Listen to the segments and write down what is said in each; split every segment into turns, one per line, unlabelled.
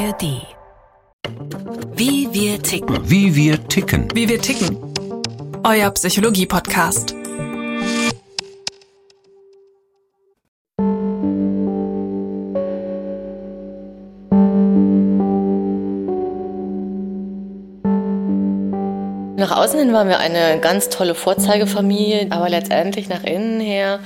ARD. Wie wir ticken.
Wie wir ticken.
Wie wir ticken. Euer Psychologie-Podcast.
Nach außen hin waren wir eine ganz tolle Vorzeigefamilie, aber letztendlich nach innen her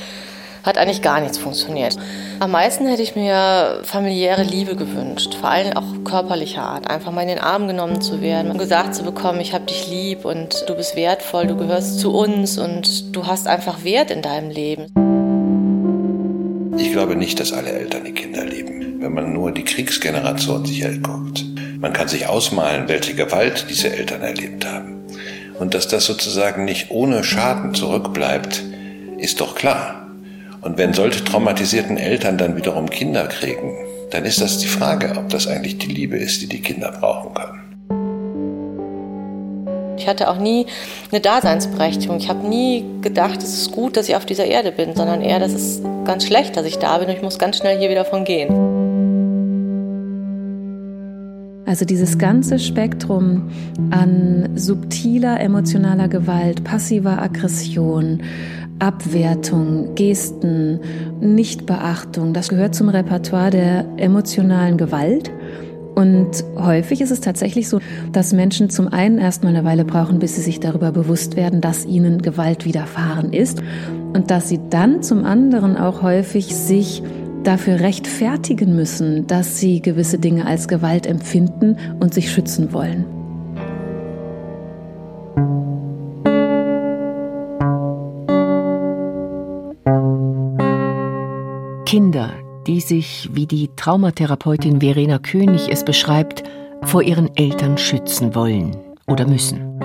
hat eigentlich gar nichts funktioniert. Am meisten hätte ich mir familiäre Liebe gewünscht, vor allem auch körperlicher Art, einfach mal in den Arm genommen zu werden und gesagt zu bekommen, ich habe dich lieb und du bist wertvoll, du gehörst zu uns und du hast einfach Wert in deinem Leben.
Ich glaube nicht, dass alle Eltern die Kinder lieben, wenn man nur die Kriegsgeneration sich anguckt. Man kann sich ausmalen, welche Gewalt diese Eltern erlebt haben. Und dass das sozusagen nicht ohne Schaden zurückbleibt, ist doch klar. Und wenn solche traumatisierten Eltern dann wiederum Kinder kriegen, dann ist das die Frage, ob das eigentlich die Liebe ist, die die Kinder brauchen können.
Ich hatte auch nie eine Daseinsberechtigung. Ich habe nie gedacht, es ist gut, dass ich auf dieser Erde bin, sondern eher, das ist ganz schlecht, dass ich da bin und ich muss ganz schnell hier wieder von gehen.
Also dieses ganze Spektrum an subtiler emotionaler Gewalt, passiver Aggression, Abwertung, Gesten, Nichtbeachtung, das gehört zum Repertoire der emotionalen Gewalt. Und häufig ist es tatsächlich so, dass Menschen zum einen erstmal eine Weile brauchen, bis sie sich darüber bewusst werden, dass ihnen Gewalt widerfahren ist und dass sie dann zum anderen auch häufig sich dafür rechtfertigen müssen, dass sie gewisse Dinge als Gewalt empfinden und sich schützen wollen.
Kinder, die sich, wie die Traumatherapeutin Verena König es beschreibt, vor ihren Eltern schützen wollen oder müssen.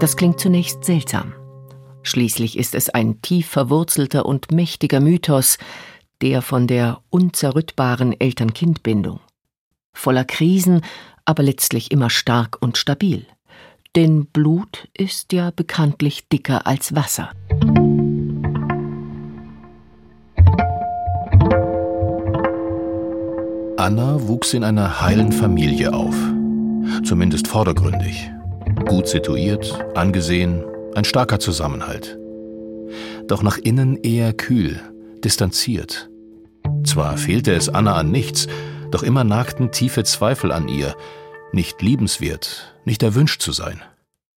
Das klingt zunächst seltsam. Schließlich ist es ein tief verwurzelter und mächtiger Mythos, der von der unzerrüttbaren Eltern-Kind-Bindung. Voller Krisen, aber letztlich immer stark und stabil. Denn Blut ist ja bekanntlich dicker als Wasser.
Anna wuchs in einer heilen Familie auf. Zumindest vordergründig. Gut situiert, angesehen, ein starker Zusammenhalt. Doch nach innen eher kühl, distanziert. Zwar fehlte es Anna an nichts, doch immer nagten tiefe Zweifel an ihr, nicht liebenswert, nicht erwünscht zu sein.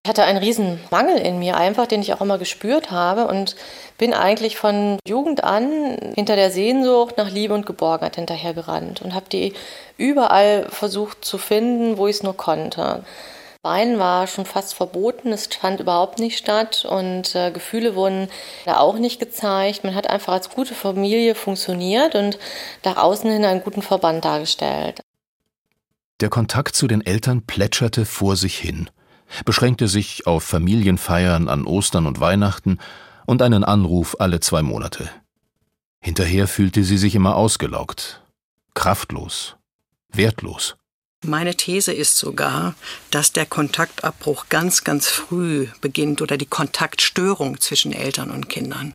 Ich hatte einen riesen Mangel in mir einfach, den ich auch immer gespürt habe und bin eigentlich von Jugend an hinter der Sehnsucht nach Liebe und Geborgenheit hinterhergerannt und habe die überall versucht zu finden, wo ich es nur konnte. Weinen war schon fast verboten, es fand überhaupt nicht statt und äh, Gefühle wurden da auch nicht gezeigt. Man hat einfach als gute Familie funktioniert und nach außen hin einen guten Verband dargestellt.
Der Kontakt zu den Eltern plätscherte vor sich hin beschränkte sich auf Familienfeiern an Ostern und Weihnachten und einen Anruf alle zwei Monate. Hinterher fühlte sie sich immer ausgelaugt, kraftlos, wertlos.
Meine These ist sogar, dass der Kontaktabbruch ganz, ganz früh beginnt oder die Kontaktstörung zwischen Eltern und Kindern.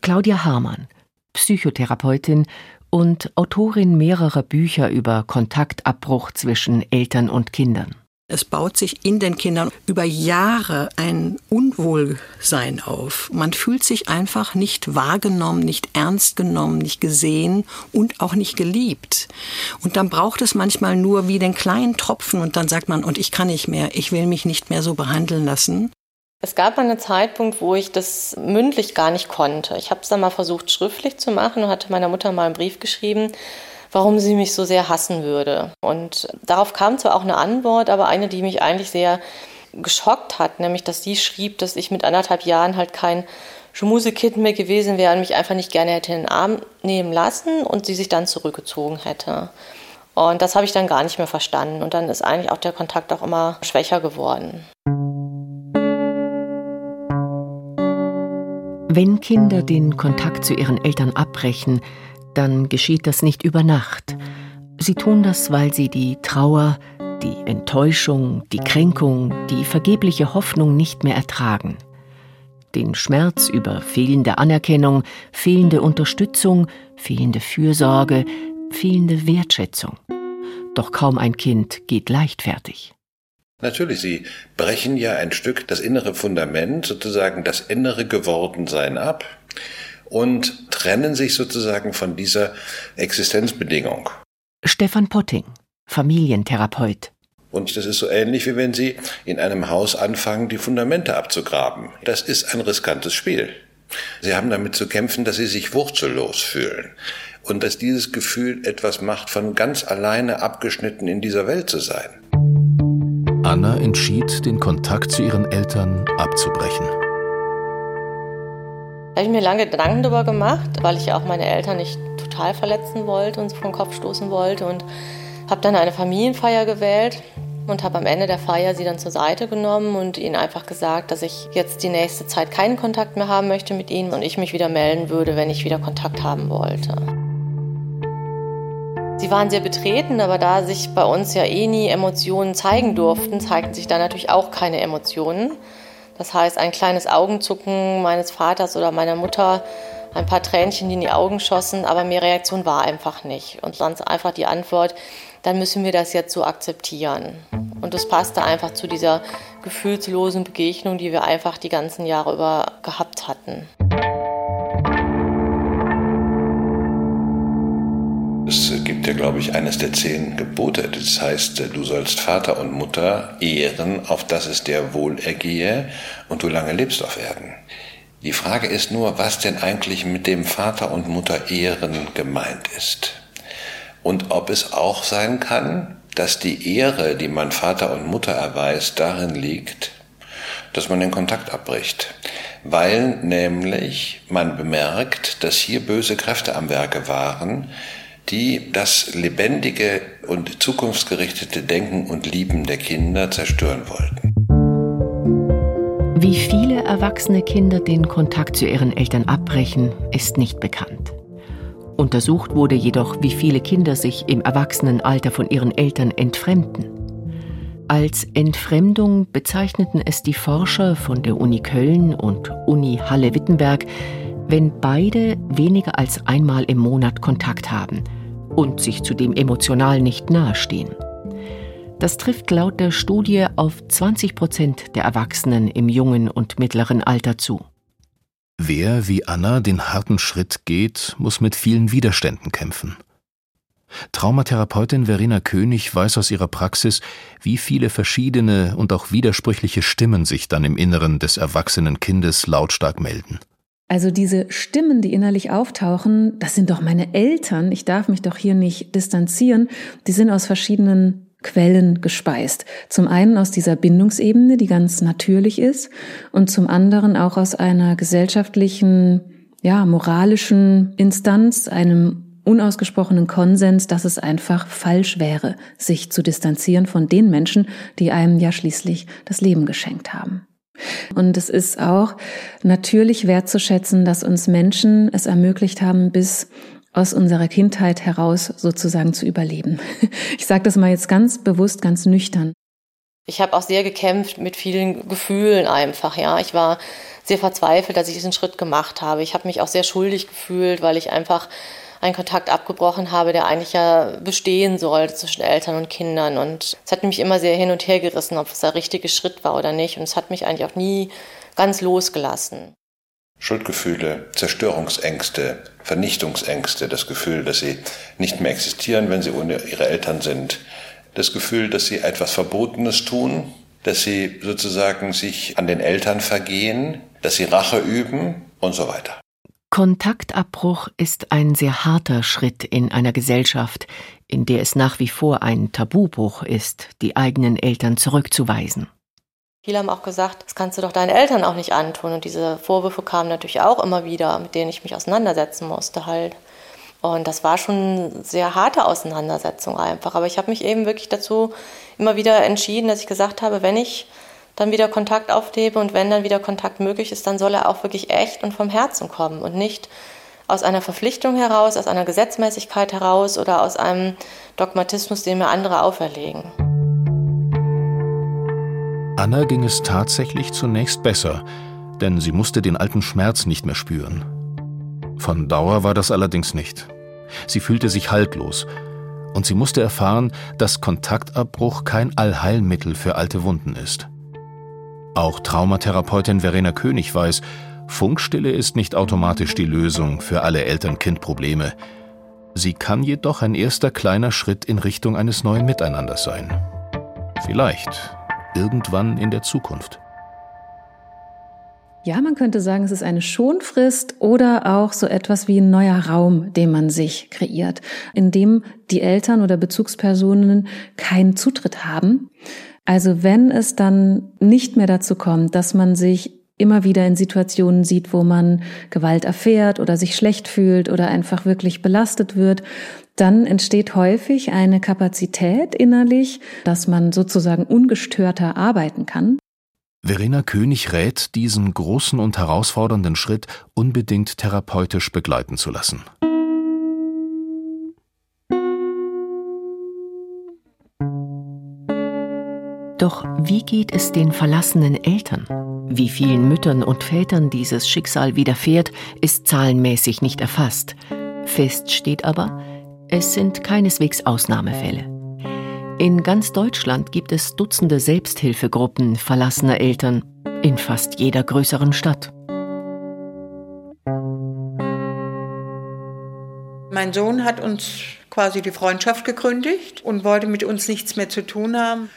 Claudia Hamann, Psychotherapeutin und Autorin mehrerer Bücher über Kontaktabbruch zwischen Eltern und Kindern.
Es baut sich in den Kindern über Jahre ein Unwohlsein auf. Man fühlt sich einfach nicht wahrgenommen, nicht ernst genommen, nicht gesehen und auch nicht geliebt. Und dann braucht es manchmal nur wie den kleinen Tropfen und dann sagt man, und ich kann nicht mehr, ich will mich nicht mehr so behandeln lassen.
Es gab einen Zeitpunkt, wo ich das mündlich gar nicht konnte. Ich habe es dann mal versucht, schriftlich zu machen und hatte meiner Mutter mal einen Brief geschrieben warum sie mich so sehr hassen würde. Und darauf kam zwar auch eine Antwort, aber eine, die mich eigentlich sehr geschockt hat, nämlich dass sie schrieb, dass ich mit anderthalb Jahren halt kein Schmusekind mehr gewesen wäre und mich einfach nicht gerne hätte in den Arm nehmen lassen und sie sich dann zurückgezogen hätte. Und das habe ich dann gar nicht mehr verstanden. Und dann ist eigentlich auch der Kontakt auch immer schwächer geworden.
Wenn Kinder den Kontakt zu ihren Eltern abbrechen, dann geschieht das nicht über Nacht. Sie tun das, weil sie die Trauer, die Enttäuschung, die Kränkung, die vergebliche Hoffnung nicht mehr ertragen. Den Schmerz über fehlende Anerkennung, fehlende Unterstützung, fehlende Fürsorge, fehlende Wertschätzung. doch kaum ein Kind geht leichtfertig.
Natürlich, sie brechen ja ein Stück das innere Fundament, sozusagen das innere Gewordensein ab und trennen sich sozusagen von dieser Existenzbedingung.
Stefan Potting, Familientherapeut.
Und das ist so ähnlich, wie wenn Sie in einem Haus anfangen, die Fundamente abzugraben. Das ist ein riskantes Spiel. Sie haben damit zu kämpfen, dass Sie sich wurzellos fühlen. Und dass dieses Gefühl etwas macht, von ganz alleine abgeschnitten in dieser Welt zu sein.
Anna entschied, den Kontakt zu ihren Eltern abzubrechen.
Habe ich mir lange Gedanken darüber gemacht, weil ich auch meine Eltern nicht total verletzen wollte und vom Kopf stoßen wollte und habe dann eine Familienfeier gewählt und habe am Ende der Feier sie dann zur Seite genommen und ihnen einfach gesagt, dass ich jetzt die nächste Zeit keinen Kontakt mehr haben möchte mit ihnen und ich mich wieder melden würde, wenn ich wieder Kontakt haben wollte. Sie waren sehr betreten, aber da sich bei uns ja eh nie Emotionen zeigen durften, zeigten sich da natürlich auch keine Emotionen. Das heißt, ein kleines Augenzucken meines Vaters oder meiner Mutter ein paar Tränchen, die in die Augen schossen, aber mehr Reaktion war einfach nicht. Und sonst einfach die Antwort, dann müssen wir das jetzt so akzeptieren. Und das passte einfach zu dieser gefühlslosen Begegnung, die wir einfach die ganzen Jahre über gehabt hatten.
Es gibt ja, glaube ich, eines der zehn Gebote. Das heißt, du sollst Vater und Mutter ehren, auf dass es dir wohl ergehe und du lange lebst auf Erden. Die Frage ist nur, was denn eigentlich mit dem Vater und Mutter ehren gemeint ist. Und ob es auch sein kann, dass die Ehre, die man Vater und Mutter erweist, darin liegt, dass man den Kontakt abbricht. Weil nämlich man bemerkt, dass hier böse Kräfte am Werke waren, die das lebendige und zukunftsgerichtete Denken und Lieben der Kinder zerstören wollten.
Wie viele erwachsene Kinder den Kontakt zu ihren Eltern abbrechen, ist nicht bekannt. Untersucht wurde jedoch, wie viele Kinder sich im Erwachsenenalter von ihren Eltern entfremden. Als Entfremdung bezeichneten es die Forscher von der Uni Köln und Uni Halle-Wittenberg, wenn beide weniger als einmal im Monat Kontakt haben und sich zudem emotional nicht nahestehen. Das trifft laut der Studie auf 20 Prozent der Erwachsenen im jungen und mittleren Alter zu.
Wer wie Anna den harten Schritt geht, muss mit vielen Widerständen kämpfen. Traumatherapeutin Verena König weiß aus ihrer Praxis, wie viele verschiedene und auch widersprüchliche Stimmen sich dann im Inneren des erwachsenen Kindes lautstark melden.
Also diese Stimmen, die innerlich auftauchen, das sind doch meine Eltern, ich darf mich doch hier nicht distanzieren, die sind aus verschiedenen Quellen gespeist. Zum einen aus dieser Bindungsebene, die ganz natürlich ist, und zum anderen auch aus einer gesellschaftlichen, ja, moralischen Instanz, einem unausgesprochenen Konsens, dass es einfach falsch wäre, sich zu distanzieren von den Menschen, die einem ja schließlich das Leben geschenkt haben. Und es ist auch natürlich wertzuschätzen, dass uns Menschen es ermöglicht haben, bis aus unserer Kindheit heraus sozusagen zu überleben. Ich sage das mal jetzt ganz bewusst, ganz nüchtern.
Ich habe auch sehr gekämpft mit vielen Gefühlen einfach, ja. Ich war sehr verzweifelt, dass ich diesen Schritt gemacht habe. Ich habe mich auch sehr schuldig gefühlt, weil ich einfach einen Kontakt abgebrochen habe, der eigentlich ja bestehen sollte zwischen Eltern und Kindern. Und es hat mich immer sehr hin und her gerissen, ob es der richtige Schritt war oder nicht. Und es hat mich eigentlich auch nie ganz losgelassen.
Schuldgefühle, Zerstörungsängste, Vernichtungsängste, das Gefühl, dass sie nicht mehr existieren, wenn sie ohne ihre Eltern sind, das Gefühl, dass sie etwas Verbotenes tun, dass sie sozusagen sich an den Eltern vergehen, dass sie Rache üben und so weiter.
Kontaktabbruch ist ein sehr harter Schritt in einer Gesellschaft, in der es nach wie vor ein Tabubruch ist, die eigenen Eltern zurückzuweisen.
Viele haben auch gesagt, das kannst du doch deinen Eltern auch nicht antun. Und diese Vorwürfe kamen natürlich auch immer wieder, mit denen ich mich auseinandersetzen musste halt. Und das war schon eine sehr harte Auseinandersetzung einfach. Aber ich habe mich eben wirklich dazu immer wieder entschieden, dass ich gesagt habe, wenn ich dann wieder Kontakt aufnehme und wenn dann wieder Kontakt möglich ist, dann soll er auch wirklich echt und vom Herzen kommen und nicht aus einer Verpflichtung heraus, aus einer Gesetzmäßigkeit heraus oder aus einem Dogmatismus, den mir andere auferlegen.
Anna ging es tatsächlich zunächst besser, denn sie musste den alten Schmerz nicht mehr spüren. Von Dauer war das allerdings nicht. Sie fühlte sich haltlos, Und sie musste erfahren, dass Kontaktabbruch kein Allheilmittel für alte Wunden ist. Auch Traumatherapeutin Verena König weiß, Funkstille ist nicht automatisch die Lösung für alle Eltern-Kind-Probleme. Sie kann jedoch ein erster kleiner Schritt in Richtung eines neuen Miteinanders sein. Vielleicht irgendwann in der Zukunft.
Ja, man könnte sagen, es ist eine Schonfrist oder auch so etwas wie ein neuer Raum, den man sich kreiert, in dem die Eltern oder Bezugspersonen keinen Zutritt haben. Also wenn es dann nicht mehr dazu kommt, dass man sich immer wieder in Situationen sieht, wo man Gewalt erfährt oder sich schlecht fühlt oder einfach wirklich belastet wird, dann entsteht häufig eine Kapazität innerlich, dass man sozusagen ungestörter arbeiten kann.
Verena König rät, diesen großen und herausfordernden Schritt unbedingt therapeutisch begleiten zu lassen.
Doch wie geht es den verlassenen Eltern? Wie vielen Müttern und Vätern dieses Schicksal widerfährt, ist zahlenmäßig nicht erfasst. Fest steht aber, es sind keineswegs Ausnahmefälle. In ganz Deutschland gibt es Dutzende Selbsthilfegruppen verlassener Eltern in fast jeder größeren Stadt.
Mein Sohn hat uns quasi die Freundschaft gekündigt und wollte mit uns nichts mehr zu tun haben.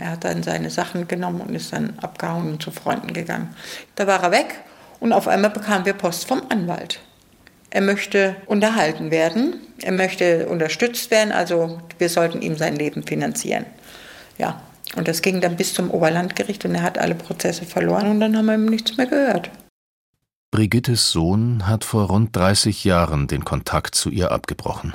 Er hat dann seine Sachen genommen und ist dann abgehauen und zu Freunden gegangen. Da war er weg und auf einmal bekamen wir Post vom Anwalt. Er möchte unterhalten werden, er möchte unterstützt werden, also wir sollten ihm sein Leben finanzieren. Ja, und das ging dann bis zum Oberlandgericht und er hat alle Prozesse verloren und dann haben wir ihm nichts mehr gehört.
Brigittes Sohn hat vor rund 30 Jahren den Kontakt zu ihr abgebrochen.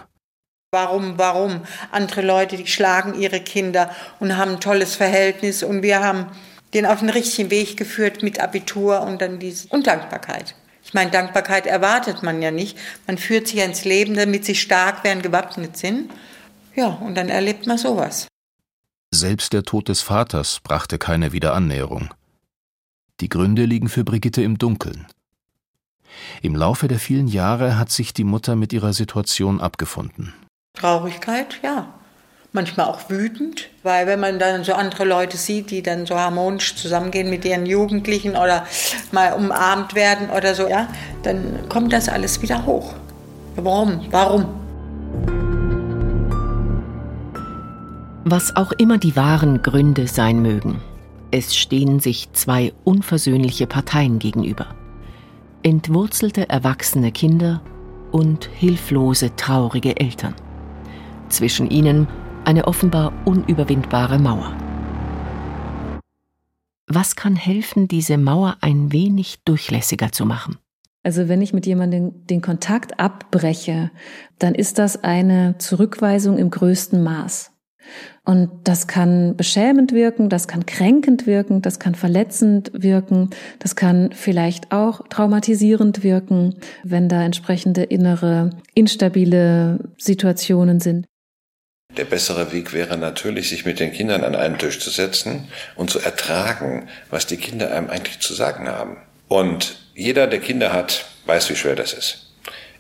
Warum, warum? Andere Leute, die schlagen ihre Kinder und haben ein tolles Verhältnis und wir haben den auf den richtigen Weg geführt mit Abitur und dann diese Undankbarkeit. Ich meine, Dankbarkeit erwartet man ja nicht. Man führt sich ins Leben, damit sie stark werden, gewappnet sind. Ja, und dann erlebt man sowas.
Selbst der Tod des Vaters brachte keine Wiederannäherung. Die Gründe liegen für Brigitte im Dunkeln. Im Laufe der vielen Jahre hat sich die Mutter mit ihrer Situation abgefunden.
Traurigkeit, ja manchmal auch wütend, weil wenn man dann so andere Leute sieht, die dann so harmonisch zusammengehen mit ihren Jugendlichen oder mal umarmt werden oder so, ja, dann kommt das alles wieder hoch. Warum? Warum?
Was auch immer die wahren Gründe sein mögen, es stehen sich zwei unversöhnliche Parteien gegenüber. Entwurzelte erwachsene Kinder und hilflose, traurige Eltern. Zwischen ihnen eine offenbar unüberwindbare Mauer. Was kann helfen, diese Mauer ein wenig durchlässiger zu machen?
Also wenn ich mit jemandem den Kontakt abbreche, dann ist das eine Zurückweisung im größten Maß. Und das kann beschämend wirken, das kann kränkend wirken, das kann verletzend wirken, das kann vielleicht auch traumatisierend wirken, wenn da entsprechende innere, instabile Situationen sind.
Der bessere Weg wäre natürlich, sich mit den Kindern an einen Tisch zu setzen und zu ertragen, was die Kinder einem eigentlich zu sagen haben. Und jeder, der Kinder hat, weiß, wie schwer das ist.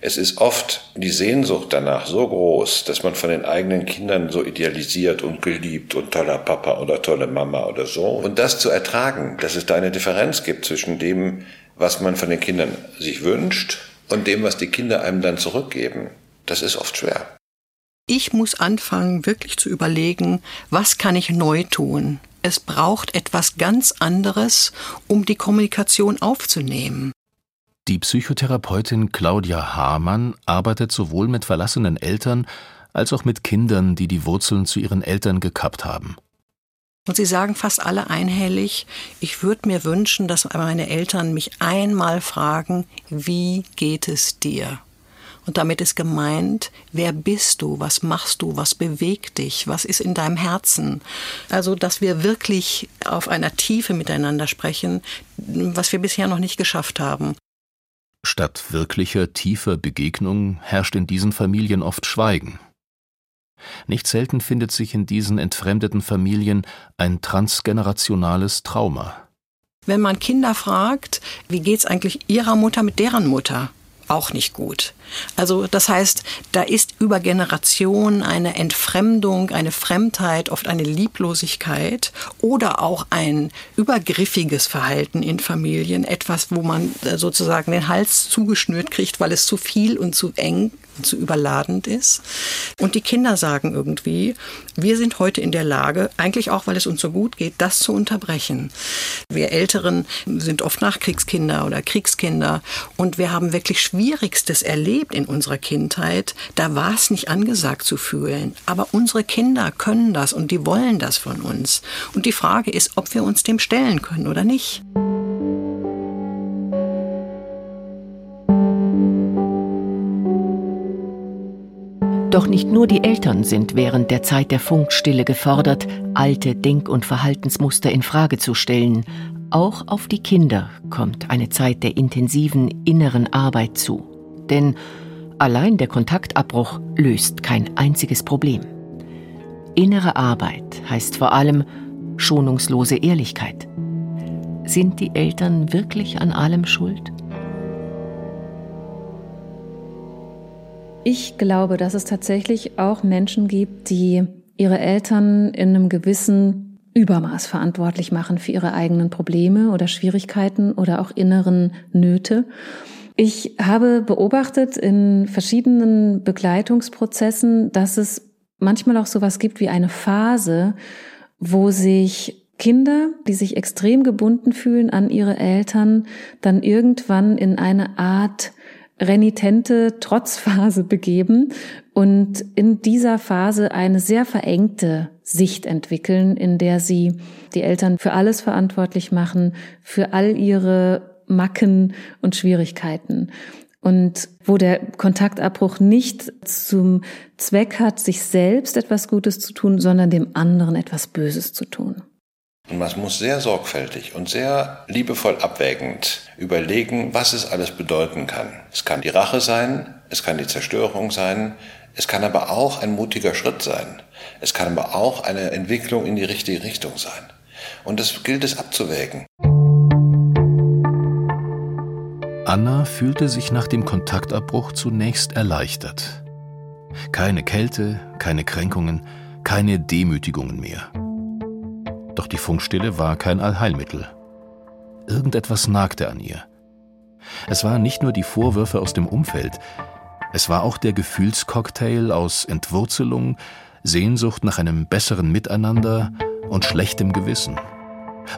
Es ist oft die Sehnsucht danach so groß, dass man von den eigenen Kindern so idealisiert und geliebt und toller Papa oder tolle Mama oder so. Und das zu ertragen, dass es da eine Differenz gibt zwischen dem, was man von den Kindern sich wünscht und dem, was die Kinder einem dann zurückgeben, das ist oft schwer.
Ich muss anfangen, wirklich zu überlegen, was kann ich neu tun? Es braucht etwas ganz anderes, um die Kommunikation aufzunehmen.
Die Psychotherapeutin Claudia Hamann arbeitet sowohl mit verlassenen Eltern als auch mit Kindern, die die Wurzeln zu ihren Eltern gekappt haben.
Und sie sagen fast alle einhellig, ich würde mir wünschen, dass meine Eltern mich einmal fragen, wie geht es dir? Und damit ist gemeint, wer bist du, was machst du, was bewegt dich, was ist in deinem Herzen. Also, dass wir wirklich auf einer Tiefe miteinander sprechen, was wir bisher noch nicht geschafft haben.
Statt wirklicher, tiefer Begegnung herrscht in diesen Familien oft Schweigen. Nicht selten findet sich in diesen entfremdeten Familien ein transgenerationales Trauma.
Wenn man Kinder fragt, wie geht's eigentlich ihrer Mutter mit deren Mutter? Auch nicht gut. Also das heißt, da ist über Generationen eine Entfremdung, eine Fremdheit, oft eine Lieblosigkeit oder auch ein übergriffiges Verhalten in Familien, etwas, wo man sozusagen den Hals zugeschnürt kriegt, weil es zu viel und zu eng zu überladend ist. Und die Kinder sagen irgendwie, wir sind heute in der Lage, eigentlich auch, weil es uns so gut geht, das zu unterbrechen. Wir Älteren sind oft Nachkriegskinder oder Kriegskinder und wir haben wirklich Schwierigstes erlebt in unserer Kindheit. Da war es nicht angesagt zu fühlen. Aber unsere Kinder können das und die wollen das von uns. Und die Frage ist, ob wir uns dem stellen können oder nicht.
Doch nicht nur die Eltern sind während der Zeit der Funkstille gefordert, alte Denk- und Verhaltensmuster in Frage zu stellen. Auch auf die Kinder kommt eine Zeit der intensiven inneren Arbeit zu. Denn allein der Kontaktabbruch löst kein einziges Problem. Innere Arbeit heißt vor allem schonungslose Ehrlichkeit. Sind die Eltern wirklich an allem schuld?
Ich glaube, dass es tatsächlich auch Menschen gibt, die ihre Eltern in einem gewissen Übermaß verantwortlich machen für ihre eigenen Probleme oder Schwierigkeiten oder auch inneren Nöte. Ich habe beobachtet in verschiedenen Begleitungsprozessen, dass es manchmal auch sowas gibt wie eine Phase, wo sich Kinder, die sich extrem gebunden fühlen an ihre Eltern, dann irgendwann in eine Art renitente Trotzphase begeben und in dieser Phase eine sehr verengte Sicht entwickeln, in der sie die Eltern für alles verantwortlich machen, für all ihre Macken und Schwierigkeiten. Und wo der Kontaktabbruch nicht zum Zweck hat, sich selbst etwas Gutes zu tun, sondern dem anderen etwas Böses zu tun.
Und man muss sehr sorgfältig und sehr liebevoll abwägend überlegen, was es alles bedeuten kann. Es kann die Rache sein, es kann die Zerstörung sein, es kann aber auch ein mutiger Schritt sein. Es kann aber auch eine Entwicklung in die richtige Richtung sein. Und das gilt es abzuwägen.
Anna fühlte sich nach dem Kontaktabbruch zunächst erleichtert. Keine Kälte, keine Kränkungen, keine Demütigungen mehr. Doch die Funkstille war kein Allheilmittel. Irgendetwas nagte an ihr. Es waren nicht nur die Vorwürfe aus dem Umfeld, es war auch der Gefühlscocktail aus Entwurzelung, Sehnsucht nach einem besseren Miteinander und schlechtem Gewissen.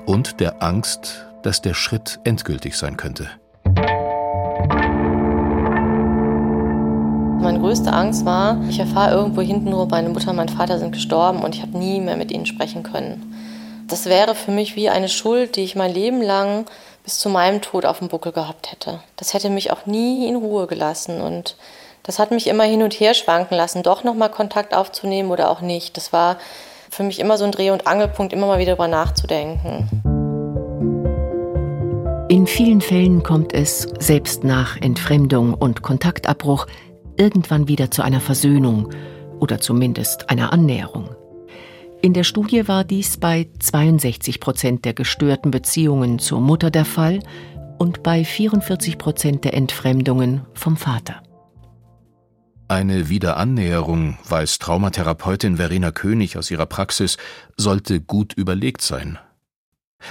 Und der Angst, dass der Schritt endgültig sein könnte.
Meine größte Angst war, ich erfahre irgendwo hinten nur, meine Mutter und mein Vater sind gestorben und ich habe nie mehr mit ihnen sprechen können. Das wäre für mich wie eine Schuld, die ich mein Leben lang bis zu meinem Tod auf dem Buckel gehabt hätte. Das hätte mich auch nie in Ruhe gelassen und das hat mich immer hin und her schwanken lassen, doch nochmal Kontakt aufzunehmen oder auch nicht. Das war für mich immer so ein Dreh- und Angelpunkt, immer mal wieder darüber nachzudenken.
In vielen Fällen kommt es, selbst nach Entfremdung und Kontaktabbruch, irgendwann wieder zu einer Versöhnung oder zumindest einer Annäherung. In der Studie war dies bei 62 Prozent der gestörten Beziehungen zur Mutter der Fall und bei 44 Prozent der Entfremdungen vom Vater.
Eine Wiederannäherung, weiß Traumatherapeutin Verena König aus ihrer Praxis, sollte gut überlegt sein.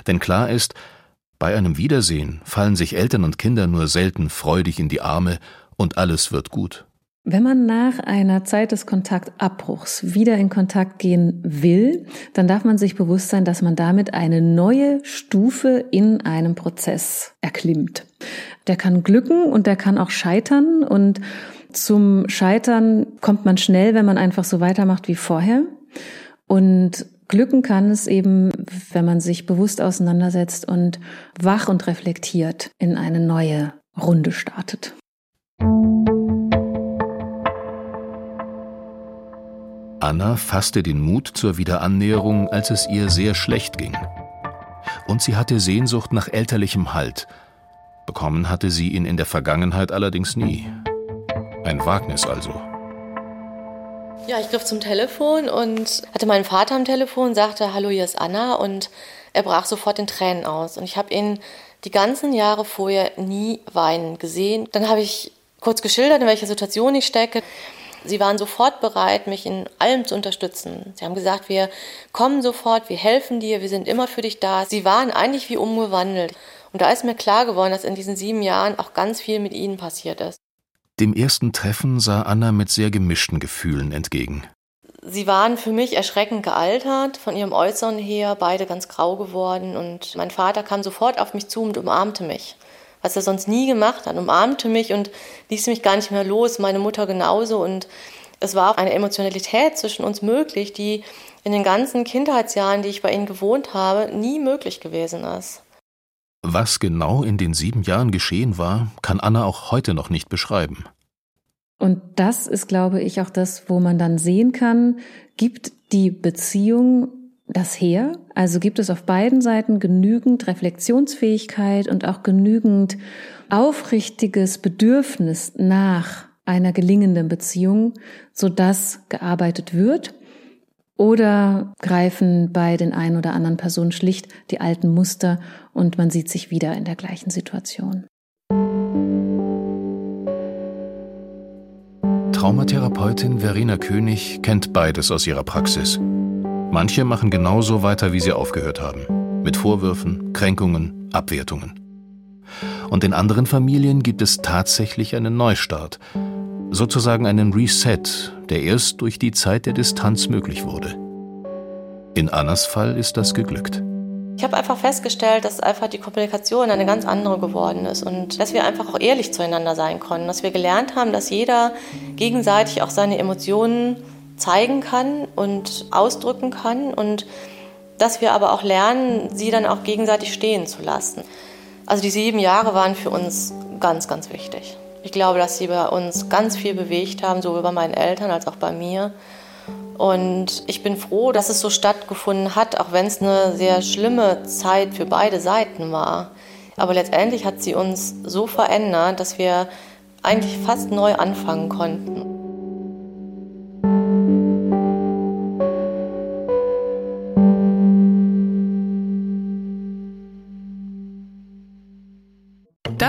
Denn klar ist, bei einem Wiedersehen fallen sich Eltern und Kinder nur selten freudig in die Arme und alles wird gut.
Wenn man nach einer Zeit des Kontaktabbruchs wieder in Kontakt gehen will, dann darf man sich bewusst sein, dass man damit eine neue Stufe in einem Prozess erklimmt. Der kann glücken und der kann auch scheitern und zum Scheitern kommt man schnell, wenn man einfach so weitermacht wie vorher. Und glücken kann es eben, wenn man sich bewusst auseinandersetzt und wach und reflektiert in eine neue Runde startet.
Anna fasste den Mut zur Wiederannäherung, als es ihr sehr schlecht ging. Und sie hatte Sehnsucht nach elterlichem Halt. Bekommen hatte sie ihn in der Vergangenheit allerdings nie. Ein Wagnis also.
Ja, ich griff zum Telefon und hatte meinen Vater am Telefon, sagte, hallo, hier ist Anna und er brach sofort in Tränen aus. Und ich habe ihn die ganzen Jahre vorher nie weinen gesehen. Dann habe ich kurz geschildert, in welcher Situation ich stecke. Sie waren sofort bereit, mich in allem zu unterstützen. Sie haben gesagt, wir kommen sofort, wir helfen dir, wir sind immer für dich da. Sie waren eigentlich wie umgewandelt. Und da ist mir klar geworden, dass in diesen sieben Jahren auch ganz viel mit ihnen passiert ist.
Dem ersten Treffen sah Anna mit sehr gemischten Gefühlen entgegen.
Sie waren für mich erschreckend gealtert, von ihrem Äußeren her, beide ganz grau geworden. Und mein Vater kam sofort auf mich zu und umarmte mich was er sonst nie gemacht hat, umarmte mich und ließ mich gar nicht mehr los, meine Mutter genauso. Und es war auch eine Emotionalität zwischen uns möglich, die in den ganzen Kindheitsjahren, die ich bei ihnen gewohnt habe, nie möglich gewesen ist.
Was genau in den sieben Jahren geschehen war, kann Anna auch heute noch nicht beschreiben.
Und das ist, glaube ich, auch das, wo man dann sehen kann, gibt die Beziehung das her? Also gibt es auf beiden Seiten genügend Reflexionsfähigkeit und auch genügend aufrichtiges Bedürfnis nach einer gelingenden Beziehung, sodass gearbeitet wird? Oder greifen bei den ein oder anderen Personen schlicht die alten Muster und man sieht sich wieder in der gleichen Situation?
Traumatherapeutin Verena König kennt beides aus ihrer Praxis. Manche machen genauso weiter, wie sie aufgehört haben. Mit Vorwürfen, Kränkungen, Abwertungen. Und in anderen Familien gibt es tatsächlich einen Neustart. Sozusagen einen Reset, der erst durch die Zeit der Distanz möglich wurde. In Annas Fall ist das geglückt.
Ich habe einfach festgestellt, dass einfach die Kommunikation eine ganz andere geworden ist und dass wir einfach auch ehrlich zueinander sein konnten, dass wir gelernt haben, dass jeder gegenseitig auch seine Emotionen zeigen kann und ausdrücken kann und dass wir aber auch lernen, sie dann auch gegenseitig stehen zu lassen. Also die sieben Jahre waren für uns ganz, ganz wichtig. Ich glaube, dass sie bei uns ganz viel bewegt haben, sowohl bei meinen Eltern als auch bei mir. Und ich bin froh, dass es so stattgefunden hat, auch wenn es eine sehr schlimme Zeit für beide Seiten war. Aber letztendlich hat sie uns so verändert, dass wir eigentlich fast neu anfangen konnten.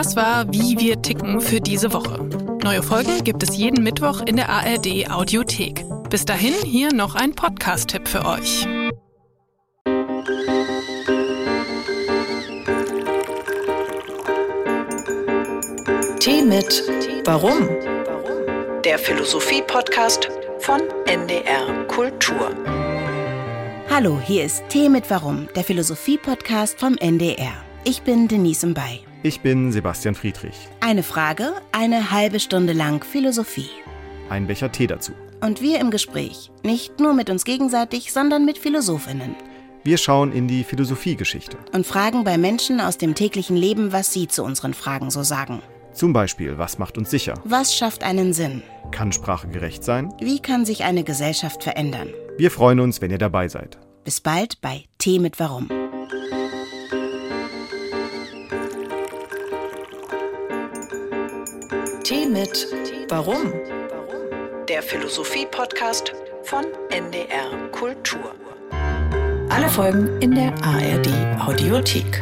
Das war Wie wir ticken für diese Woche. Neue Folgen gibt es jeden Mittwoch in der ARD Audiothek. Bis dahin hier noch ein Podcast-Tipp für euch.
Tee mit Warum? Der Philosophie-Podcast von NDR Kultur.
Hallo, hier ist Tee mit Warum, der Philosophie-Podcast vom NDR. Ich bin Denise Mbay.
Ich bin Sebastian Friedrich.
Eine Frage, eine halbe Stunde lang Philosophie.
Ein Becher Tee dazu.
Und wir im Gespräch, nicht nur mit uns gegenseitig, sondern mit Philosophinnen.
Wir schauen in die Philosophiegeschichte.
Und fragen bei Menschen aus dem täglichen Leben, was sie zu unseren Fragen so sagen.
Zum Beispiel, was macht uns sicher?
Was schafft einen Sinn?
Kann Sprache gerecht sein?
Wie kann sich eine Gesellschaft verändern?
Wir freuen uns, wenn ihr dabei seid.
Bis bald bei Tee mit Warum.
Tee mit Warum? Der Philosophie-Podcast von NDR Kultur. Alle Folgen in der ARD Audiothek.